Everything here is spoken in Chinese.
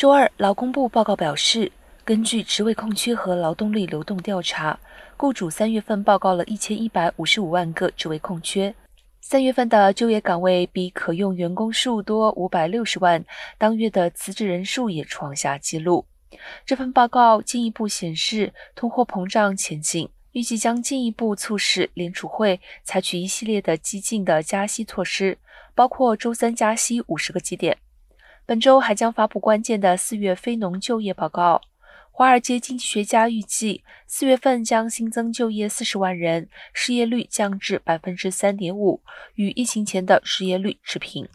周二，劳工部报告表示，根据职位空缺和劳动力流动调查，雇主三月份报告了一千一百五十五万个职位空缺。三月份的就业岗位比可用员工数多五百六十万，当月的辞职人数也创下纪录。这份报告进一步显示，通货膨胀前景，预计将进一步促使联储会采取一系列的激进的加息措施，包括周三加息五十个基点。本周还将发布关键的四月非农就业报告。华尔街经济学家预计，四月份将新增就业四十万人，失业率降至百分之三点五，与疫情前的失业率持平。